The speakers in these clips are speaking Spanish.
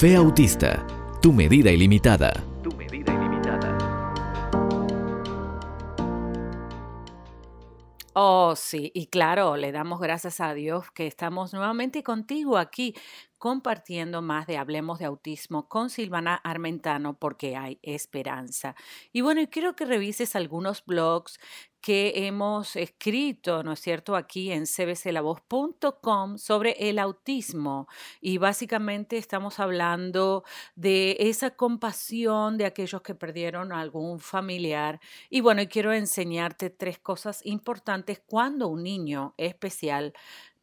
Fe Autista, tu medida ilimitada. Tu medida ilimitada. Oh, sí, y claro, le damos gracias a Dios que estamos nuevamente contigo aquí compartiendo más de Hablemos de Autismo con Silvana Armentano porque hay esperanza. Y bueno, y quiero que revises algunos blogs que hemos escrito, ¿no es cierto?, aquí en cbclavoz.com sobre el autismo. Y básicamente estamos hablando de esa compasión de aquellos que perdieron a algún familiar. Y bueno, quiero enseñarte tres cosas importantes cuando un niño especial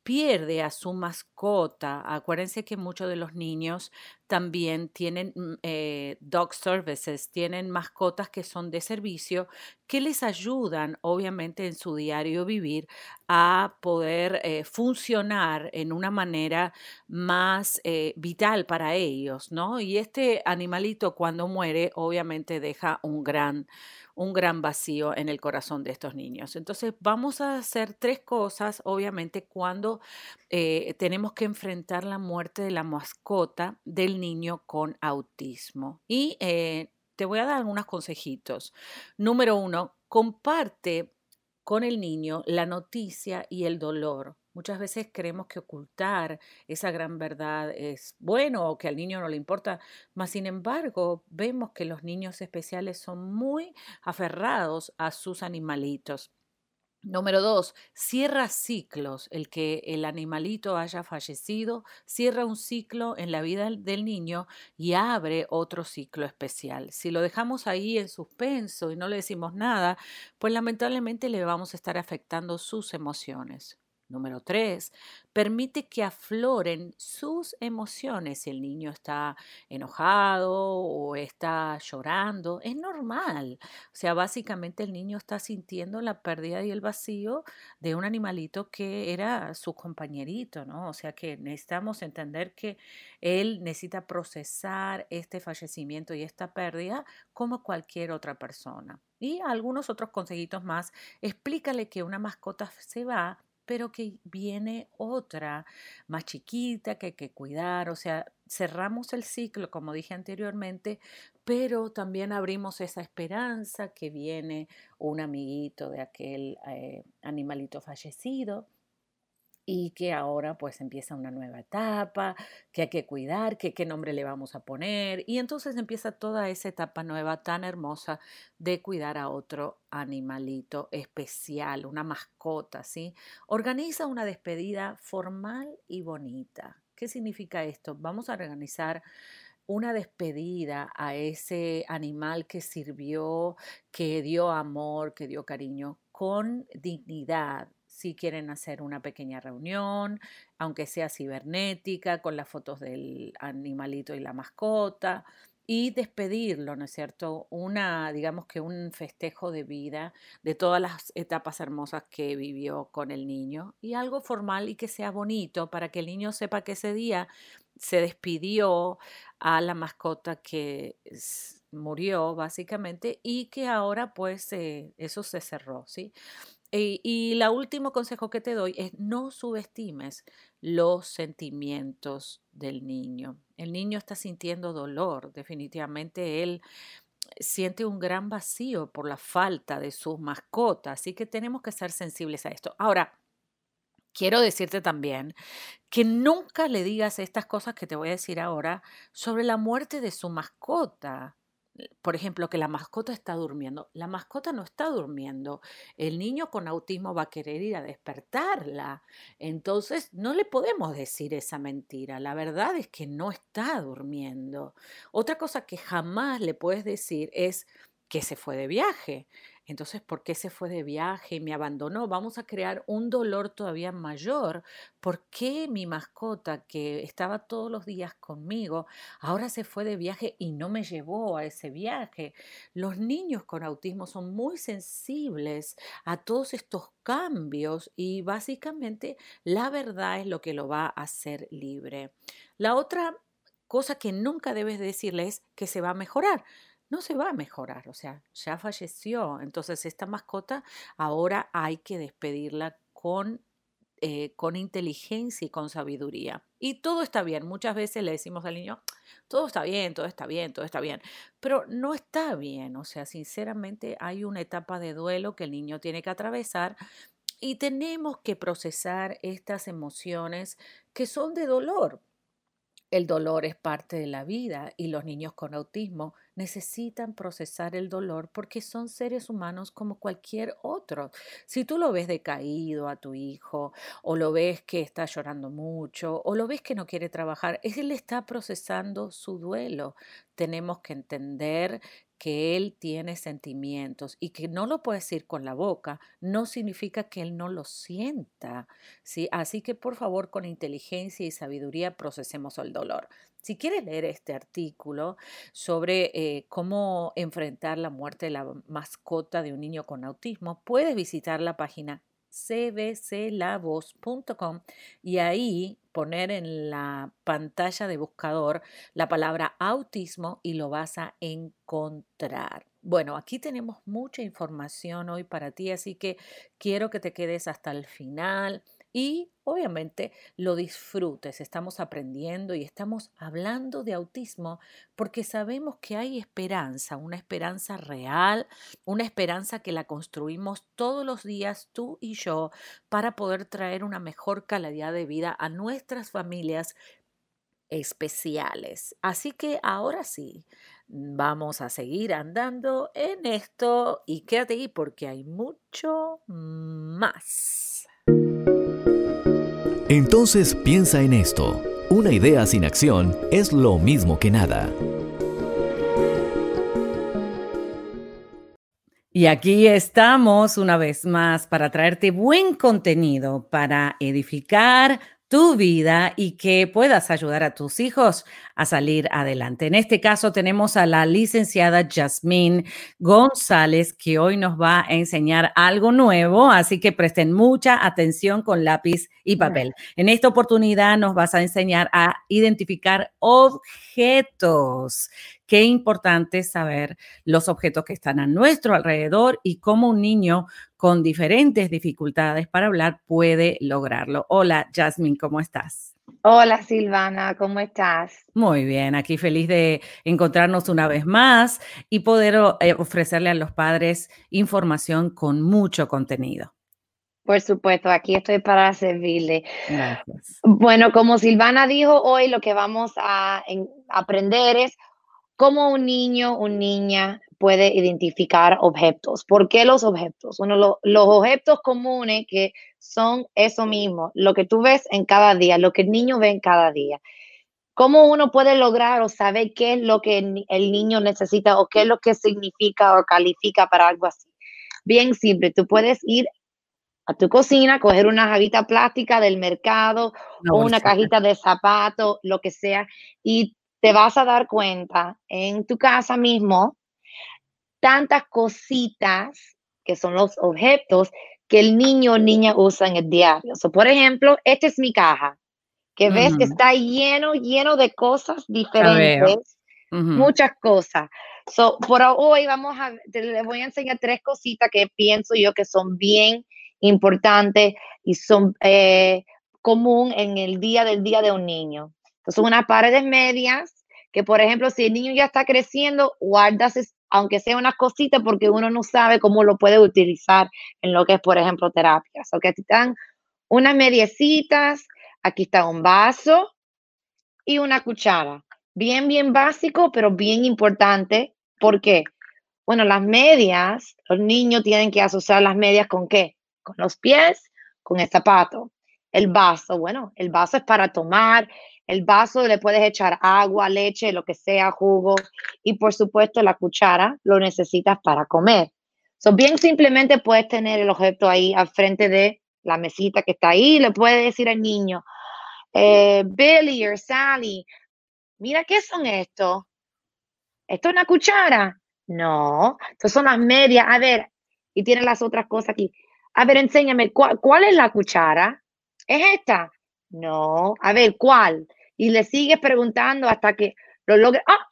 pierde a su mascota. Acuérdense que muchos de los niños también tienen mm, eh, dog services, tienen mascotas que son de servicio que les ayudan, obviamente, en su diario vivir a poder eh, funcionar en una manera más eh, vital para ellos, ¿no? Y este animalito cuando muere, obviamente deja un gran, un gran vacío en el corazón de estos niños. Entonces vamos a hacer tres cosas, obviamente, cuando tenemos que enfrentar la muerte de la mascota del niño con autismo. Y eh, te voy a dar algunos consejitos. Número uno, comparte con el niño la noticia y el dolor. Muchas veces creemos que ocultar esa gran verdad es bueno o que al niño no le importa, mas sin embargo vemos que los niños especiales son muy aferrados a sus animalitos. Número dos, cierra ciclos. El que el animalito haya fallecido cierra un ciclo en la vida del niño y abre otro ciclo especial. Si lo dejamos ahí en suspenso y no le decimos nada, pues lamentablemente le vamos a estar afectando sus emociones. Número tres, permite que afloren sus emociones. Si el niño está enojado o está llorando, es normal. O sea, básicamente el niño está sintiendo la pérdida y el vacío de un animalito que era su compañerito, ¿no? O sea que necesitamos entender que él necesita procesar este fallecimiento y esta pérdida como cualquier otra persona. Y algunos otros consejitos más, explícale que una mascota se va pero que viene otra más chiquita que hay que cuidar. O sea, cerramos el ciclo, como dije anteriormente, pero también abrimos esa esperanza que viene un amiguito de aquel eh, animalito fallecido y que ahora pues empieza una nueva etapa, que hay que cuidar, que qué nombre le vamos a poner y entonces empieza toda esa etapa nueva tan hermosa de cuidar a otro animalito especial, una mascota, ¿sí? Organiza una despedida formal y bonita. ¿Qué significa esto? Vamos a organizar una despedida a ese animal que sirvió, que dio amor, que dio cariño, con dignidad, si quieren hacer una pequeña reunión, aunque sea cibernética, con las fotos del animalito y la mascota, y despedirlo, ¿no es cierto? Una, digamos que un festejo de vida de todas las etapas hermosas que vivió con el niño y algo formal y que sea bonito para que el niño sepa que ese día se despidió a la mascota que murió básicamente y que ahora pues eh, eso se cerró, ¿sí? Y, el último consejo que te doy es no subestimes los sentimientos del niño. El niño está sintiendo dolor, definitivamente él siente un gran vacío por la falta de sus mascotas, así que tenemos que ser sensibles a esto. Ahora, quiero decirte también que nunca le digas estas cosas que te voy a decir ahora sobre la muerte de su mascota por ejemplo, que la mascota está durmiendo. La mascota no está durmiendo. El niño con autismo va a querer ir a despertarla. Entonces, no le podemos decir esa mentira. La verdad es que no está durmiendo. Otra cosa que jamás le puedes decir es que se fue de viaje. Entonces, ¿por qué se fue de viaje y me abandonó? Vamos a crear un dolor todavía mayor. ¿Por qué mi mascota, que estaba todos los días conmigo, ahora se fue de viaje y no me llevó a ese viaje? Los niños con autismo son muy sensibles a todos estos cambios y básicamente la verdad es lo que lo va a hacer libre. La otra cosa que nunca debes decirle es que se va a mejorar no se va a mejorar, o sea, ya falleció. Entonces esta mascota ahora hay que despedirla con eh, con inteligencia y con sabiduría. Y todo está bien. Muchas veces le decimos al niño, todo está bien, todo está bien, todo está bien. Pero no está bien. O sea, sinceramente hay una etapa de duelo que el niño tiene que atravesar y tenemos que procesar estas emociones que son de dolor. El dolor es parte de la vida y los niños con autismo necesitan procesar el dolor porque son seres humanos como cualquier otro. Si tú lo ves decaído a tu hijo o lo ves que está llorando mucho o lo ves que no quiere trabajar, él está procesando su duelo. Tenemos que entender que él tiene sentimientos y que no lo puede decir con la boca, no significa que él no lo sienta. ¿sí? Así que por favor, con inteligencia y sabiduría procesemos el dolor. Si quieres leer este artículo sobre eh, cómo enfrentar la muerte de la mascota de un niño con autismo, puedes visitar la página cbclavoz.com y ahí poner en la pantalla de buscador la palabra autismo y lo vas a encontrar. Bueno, aquí tenemos mucha información hoy para ti, así que quiero que te quedes hasta el final y obviamente lo disfrutes. Estamos aprendiendo y estamos hablando de autismo porque sabemos que hay esperanza, una esperanza real, una esperanza que la construimos todos los días tú y yo para poder traer una mejor calidad de vida a nuestras familias especiales. Así que ahora sí, vamos a seguir andando en esto y quédate ahí porque hay mucho más. Entonces piensa en esto. Una idea sin acción es lo mismo que nada. Y aquí estamos una vez más para traerte buen contenido, para edificar, tu vida y que puedas ayudar a tus hijos a salir adelante. En este caso tenemos a la licenciada Jasmine González que hoy nos va a enseñar algo nuevo, así que presten mucha atención con lápiz y papel. En esta oportunidad nos vas a enseñar a identificar objetos qué importante saber los objetos que están a nuestro alrededor y cómo un niño con diferentes dificultades para hablar puede lograrlo. Hola, Jasmine, ¿cómo estás? Hola Silvana, ¿cómo estás? Muy bien, aquí feliz de encontrarnos una vez más y poder eh, ofrecerle a los padres información con mucho contenido. Por supuesto, aquí estoy para servirle. Gracias. Bueno, como Silvana dijo, hoy lo que vamos a aprender es cómo un niño o niña puede identificar objetos. ¿Por qué los objetos? Bueno, los objetos comunes que son eso mismo, lo que tú ves en cada día, lo que el niño ve en cada día. ¿Cómo uno puede lograr o saber qué es lo que el niño necesita o qué es lo que significa o califica para algo así? Bien simple, tú puedes ir a tu cocina, coger una javita plástica del mercado o una cajita de zapatos, lo que sea, y te vas a dar cuenta en tu casa mismo tantas cositas que son los objetos que el niño o niña usa en el diario. por ejemplo, esta es mi caja, que ves que está lleno, lleno de cosas diferentes, muchas cosas. So, por hoy vamos a, les voy a enseñar tres cositas que pienso yo que son bien importantes y son eh, común en el día del día de un niño. Entonces, unas paredes medias, que por ejemplo, si el niño ya está creciendo, guardas, aunque sea una cosita, porque uno no sabe cómo lo puede utilizar en lo que es, por ejemplo, terapias. O que aquí están unas mediecitas, aquí está un vaso y una cuchara. Bien, bien básico, pero bien importante. ¿Por qué? Bueno, las medias, los niños tienen que asociar las medias con qué? Con los pies, con el zapato. El vaso, bueno, el vaso es para tomar, el vaso le puedes echar agua, leche, lo que sea, jugo. Y por supuesto la cuchara lo necesitas para comer. So, bien simplemente puedes tener el objeto ahí al frente de la mesita que está ahí. Le puedes decir al niño, eh, Billy o Sally, mira, ¿qué son estos? ¿Esto es una cuchara? No, estas son las medias. A ver, y tiene las otras cosas aquí. A ver, enséñame, ¿cuál, cuál es la cuchara? ¿Es esta? No, a ver, ¿cuál? Y le sigues preguntando hasta que lo logre. Ah,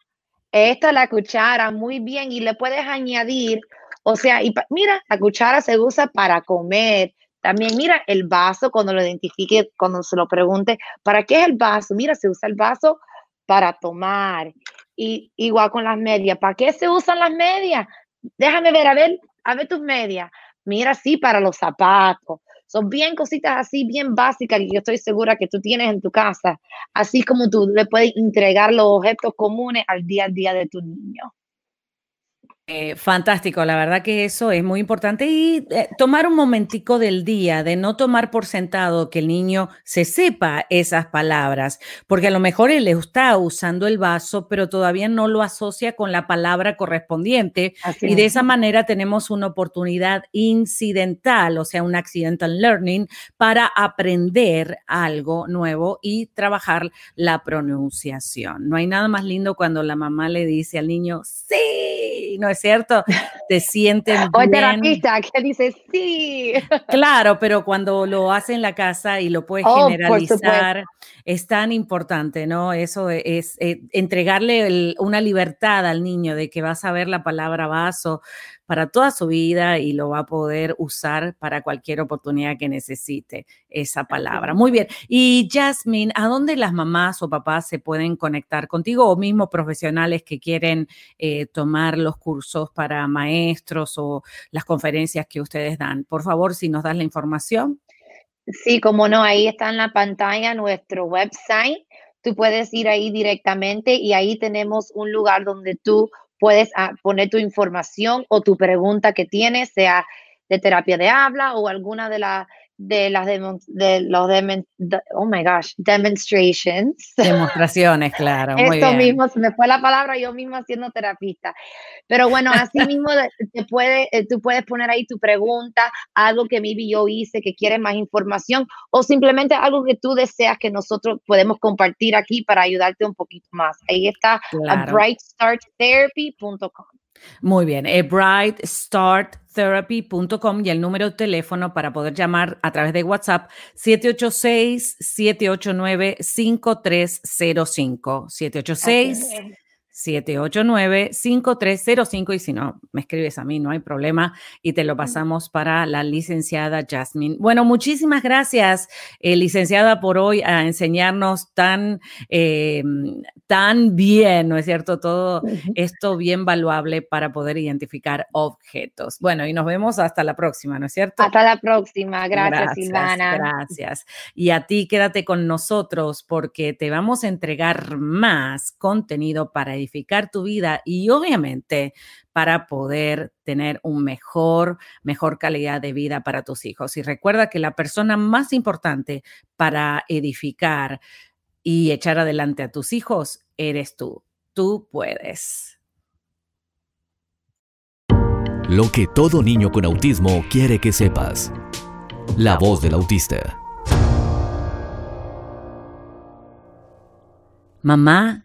esta es la cuchara, muy bien, y le puedes añadir, o sea, y mira, la cuchara se usa para comer, También mira el vaso cuando lo identifique, cuando se lo pregunte, ¿para qué es el vaso? Mira, se usa el vaso para tomar. Y igual con las medias, ¿para qué se usan las medias? Déjame ver, a ver, a ver tus medias. Mira, sí, para los zapatos. Son bien cositas así, bien básicas, que yo estoy segura que tú tienes en tu casa, así como tú le puedes entregar los objetos comunes al día a día de tu niño. Eh, fantástico, la verdad que eso es muy importante. Y eh, tomar un momentico del día, de no tomar por sentado que el niño se sepa esas palabras, porque a lo mejor él está usando el vaso, pero todavía no lo asocia con la palabra correspondiente. Y de esa manera tenemos una oportunidad incidental, o sea, un accidental learning para aprender algo nuevo y trabajar la pronunciación. No hay nada más lindo cuando la mamá le dice al niño, sí, no cierto? Te sienten o el terapista que dice sí. Claro, pero cuando lo hace en la casa y lo puedes oh, generalizar, es tan importante, ¿no? Eso es, eh, entregarle una libertad al niño de que va a saber la palabra vaso, para toda su vida y lo va a poder usar para cualquier oportunidad que necesite esa palabra. Muy bien. Y Jasmine, ¿a dónde las mamás o papás se pueden conectar contigo o mismo profesionales que quieren eh, tomar los cursos para maestros o las conferencias que ustedes dan? Por favor, si nos das la información. Sí, como no, ahí está en la pantalla nuestro website. Tú puedes ir ahí directamente y ahí tenemos un lugar donde tú puedes ah, poner tu información o tu pregunta que tienes, sea de terapia de habla o alguna de las de las de los oh my gosh, demonstrations. Demostraciones, claro. Muy Esto mismo, se me fue la palabra, yo mismo siendo terapista. Pero bueno, así mismo te puede, eh, tú puedes poner ahí tu pregunta, algo que maybe yo hice, que quieres más información, o simplemente algo que tú deseas que nosotros podemos compartir aquí para ayudarte un poquito más. Ahí está a brightstarttherapy.com. Muy bien, eh, brightstarttherapy.com y el número de teléfono para poder llamar a través de WhatsApp 786-789-5305. 786 789-5305 y si no, me escribes a mí, no hay problema y te lo pasamos para la licenciada Jasmine. Bueno, muchísimas gracias, eh, licenciada, por hoy a enseñarnos tan, eh, tan bien, ¿no es cierto? Todo esto bien valuable para poder identificar objetos. Bueno, y nos vemos hasta la próxima, ¿no es cierto? Hasta la próxima. Gracias, gracias Silvana. Gracias. Y a ti quédate con nosotros porque te vamos a entregar más contenido para tu vida y obviamente para poder tener un mejor, mejor calidad de vida para tus hijos. Y recuerda que la persona más importante para edificar y echar adelante a tus hijos eres tú. Tú puedes. Lo que todo niño con autismo quiere que sepas. La voz del autista. Mamá,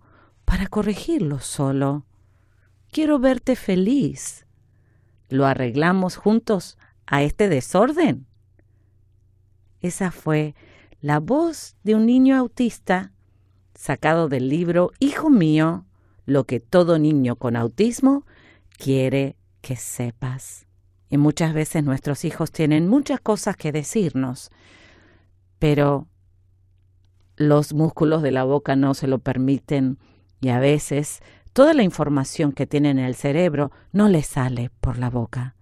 para corregirlo solo. Quiero verte feliz. ¿Lo arreglamos juntos a este desorden? Esa fue la voz de un niño autista sacado del libro Hijo mío, lo que todo niño con autismo quiere que sepas. Y muchas veces nuestros hijos tienen muchas cosas que decirnos, pero los músculos de la boca no se lo permiten y a veces toda la información que tienen en el cerebro no les sale por la boca.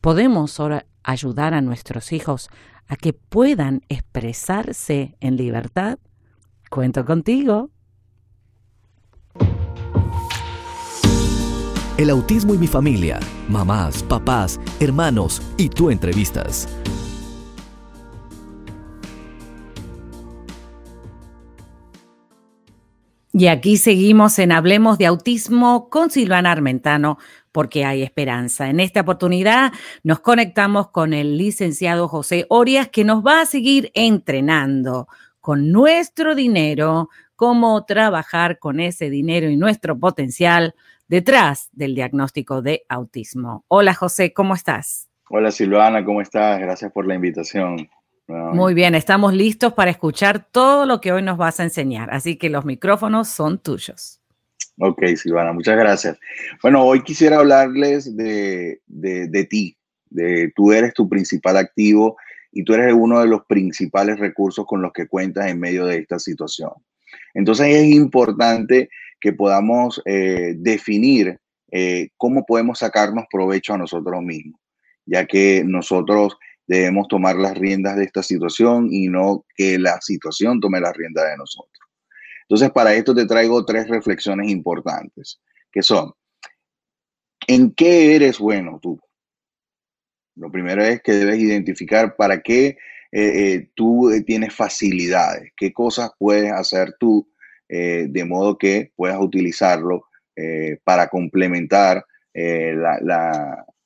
Podemos ahora ayudar a nuestros hijos a que puedan expresarse en libertad. Cuento contigo. El autismo y mi familia, mamás, papás, hermanos y tú entrevistas. Y aquí seguimos en Hablemos de Autismo con Silvana Armentano, porque hay esperanza. En esta oportunidad nos conectamos con el licenciado José Orias, que nos va a seguir entrenando con nuestro dinero, cómo trabajar con ese dinero y nuestro potencial detrás del diagnóstico de autismo. Hola José, ¿cómo estás? Hola Silvana, ¿cómo estás? Gracias por la invitación. Muy bien, estamos listos para escuchar todo lo que hoy nos vas a enseñar, así que los micrófonos son tuyos. Ok, Silvana, muchas gracias. Bueno, hoy quisiera hablarles de, de, ti, de tú eres tu principal activo y tú eres uno de los principales recursos con los que cuentas en medio de esta situación. Entonces es importante que podamos eh, definir eh, cómo podemos sacarnos provecho a nosotros mismos, ya que nosotros debemos tomar las riendas de esta situación y no que la situación tome las riendas de nosotros. Entonces, para esto te traigo tres reflexiones importantes, que son, ¿en qué eres bueno tú? Lo primero es que debes identificar para qué eh, eh, tú tienes facilidades, qué cosas puedes hacer tú eh, de modo que puedas utilizarlo para complementar la,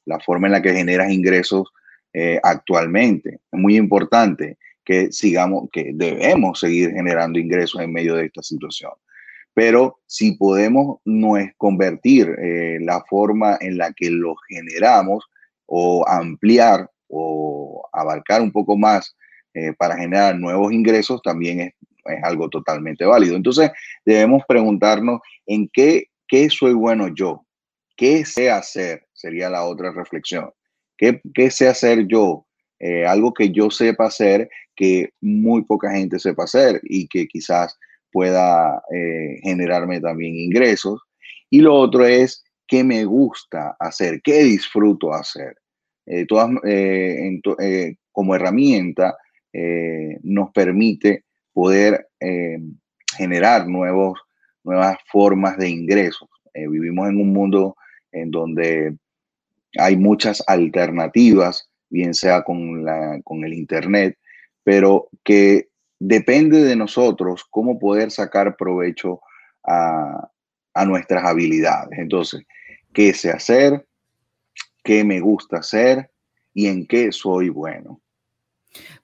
la, forma en la que generas ingresos eh, actualmente. Es muy importante que sigamos, que debemos seguir generando ingresos en medio de esta situación. Pero si podemos no es convertir eh, la forma en la que lo generamos o ampliar o abarcar un poco más eh, para generar nuevos ingresos, también es, es, algo totalmente válido. Entonces, debemos preguntarnos en qué, qué soy bueno yo, qué sé hacer, sería la otra reflexión. ¿Qué, sé hacer yo? Eh, algo que yo sepa hacer que muy poca gente sepa hacer y que quizás pueda eh, generarme también ingresos. Y lo otro es qué me gusta hacer, qué disfruto hacer. Eh, todas, como herramienta nos permite poder generar nuevos, nuevas formas de ingresos. vivimos en un mundo en donde hay muchas alternativas, bien sea con, la, con el Internet, pero que depende de nosotros cómo poder sacar provecho a, a nuestras habilidades. Entonces, ¿qué sé hacer? ¿Qué me gusta hacer? ¿Y en qué soy bueno?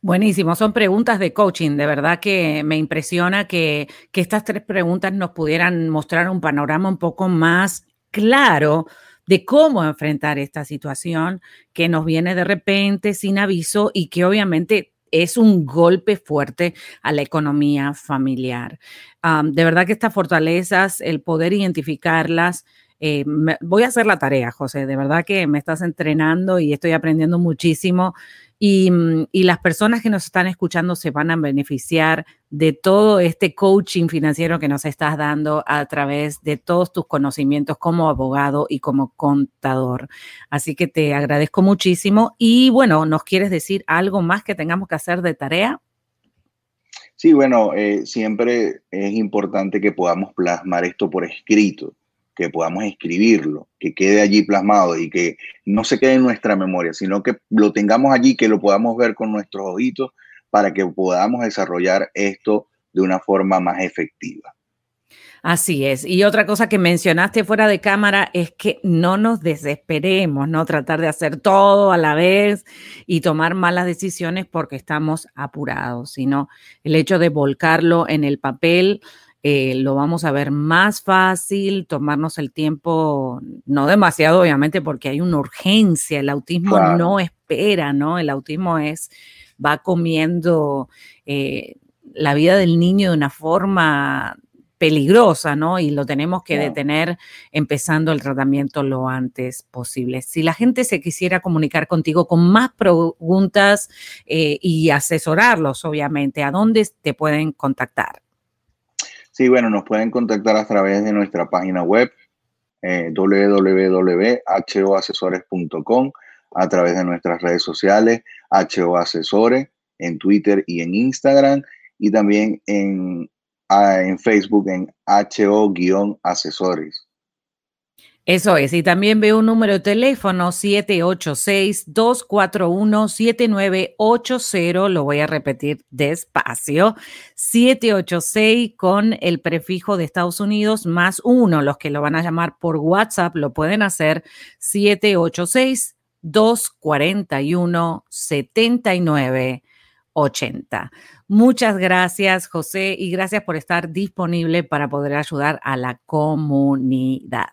Buenísimo, son preguntas de coaching. De verdad que me impresiona que, que estas tres preguntas nos pudieran mostrar un panorama un poco más claro de cómo enfrentar esta situación que nos viene de repente sin aviso y que obviamente es un golpe fuerte a la economía familiar. de verdad que estas fortalezas, el poder identificarlas, eh, voy a hacer la tarea, José, de verdad que me estás entrenando y estoy aprendiendo muchísimo Mm, y, las personas que nos están escuchando se van a beneficiar de todo este coaching financiero que nos estás dando a través de todos tus conocimientos como abogado y como contador. Así que te agradezco muchísimo. Y bueno, ¿nos quieres decir algo más que tengamos que hacer de tarea? Sí, bueno, eh, siempre es importante que podamos plasmar esto por escrito que podamos escribirlo, que quede allí plasmado y que no se quede en nuestra memoria, sino que lo tengamos allí, que lo podamos ver con nuestros ojitos para que podamos desarrollar esto de una forma más efectiva. Así es. Y otra cosa que mencionaste fuera de cámara es que no nos desesperemos, no tratar de hacer todo a la vez y tomar malas decisiones porque estamos apurados, sino el hecho de volcarlo en el papel eh, lo vamos a ver más fácil, tomarnos el tiempo, no demasiado obviamente porque hay una urgencia, el autismo no espera, ¿no? El autismo es, va comiendo eh, la vida del niño de una forma peligrosa, ¿no? Y lo tenemos que detener empezando el tratamiento lo antes posible. Si la gente se quisiera comunicar contigo con más preguntas eh, y asesorarlos, obviamente, ¿a dónde te pueden contactar? Sí, bueno, nos pueden contactar a través de nuestra página web eh, www.hoasesores.com, a través de nuestras redes sociales, HO Asesores, en Twitter y en Instagram, y también en, en Facebook en HO-asesores. Eso es, y también veo un número de teléfono 786-241-7980, lo voy a repetir despacio, 786 con el prefijo de Estados Unidos más uno, los que lo van a llamar por WhatsApp lo pueden hacer 786 241 7980. Muchas gracias, José, y gracias por estar disponible para poder ayudar a la comunidad.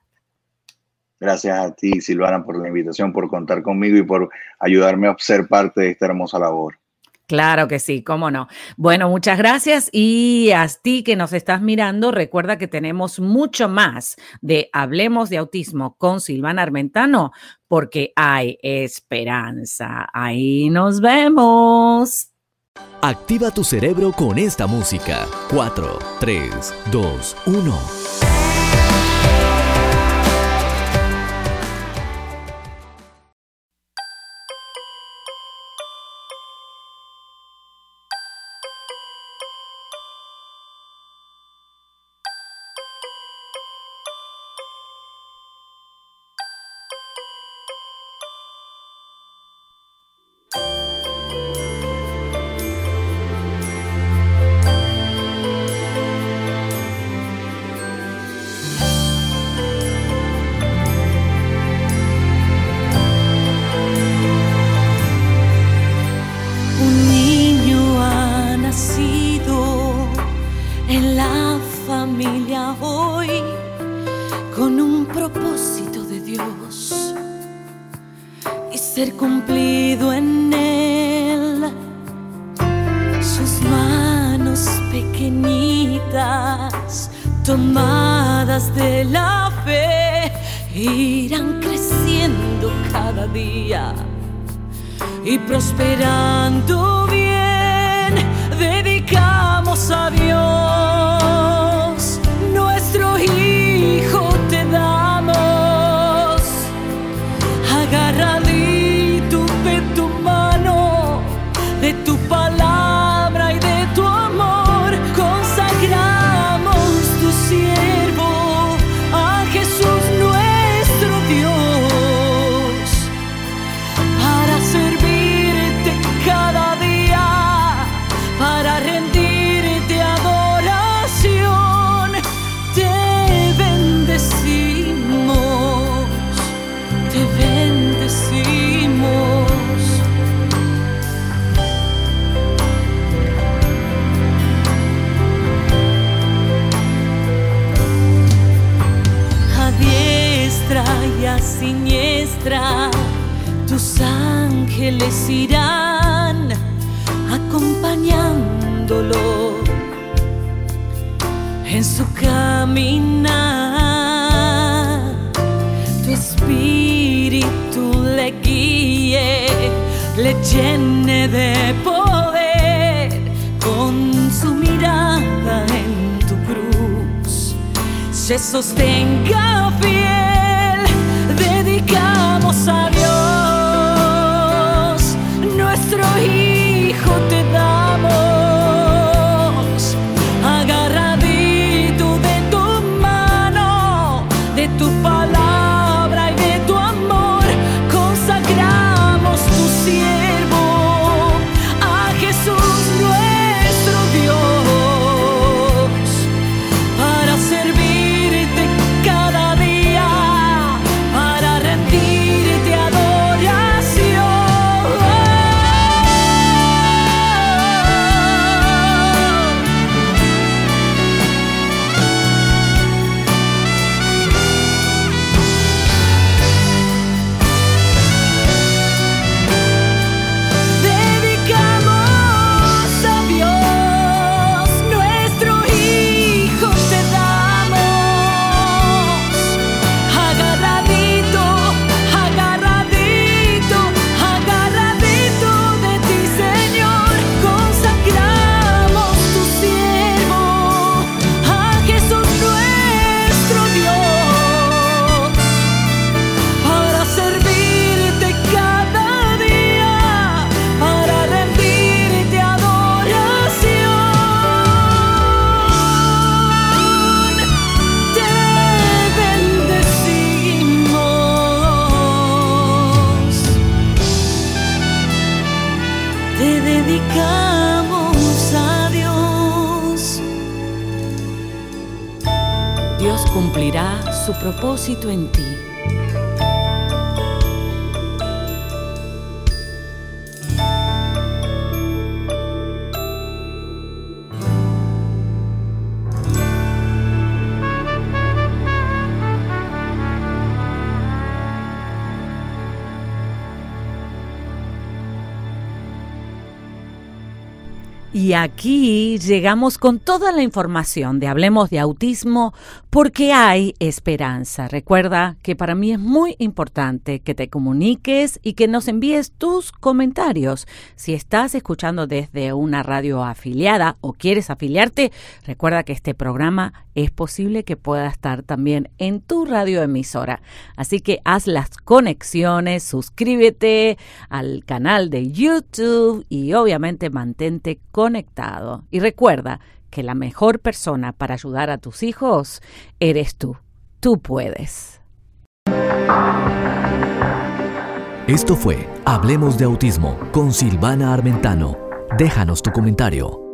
Gracias a ti, Silvana, por la invitación, por contar conmigo y por ayudarme a ser parte de esta hermosa labor. Claro que sí, cómo no. Bueno, muchas gracias y a ti que nos estás mirando, recuerda que tenemos mucho más de Hablemos de Autismo con Silvana Armentano, porque hay esperanza. Ahí nos vemos. Activa tu cerebro con esta música. 4, 3, 2, 1. tomadas de la fe, irán creciendo cada día y prosperando bien. Dedicamos a Dios. le llene de poder con su mirada en tu cruz, se sostenga fiel, dedicamos a Dios, nuestro Hijo te da. Propósito en ti. Aquí llegamos con toda la información de Hablemos de Autismo porque hay esperanza. Recuerda que para mí es muy importante que te comuniques y que nos envíes tus comentarios. Si estás escuchando desde una radio afiliada o quieres afiliarte, recuerda que este programa es posible que pueda estar también en tu radioemisora. Así que haz las conexiones, suscríbete al canal de YouTube y obviamente mantente conectado. Y recuerda que la mejor persona para ayudar a tus hijos eres tú. Tú puedes. Esto fue Hablemos de Autismo con Silvana Armentano. Déjanos tu comentario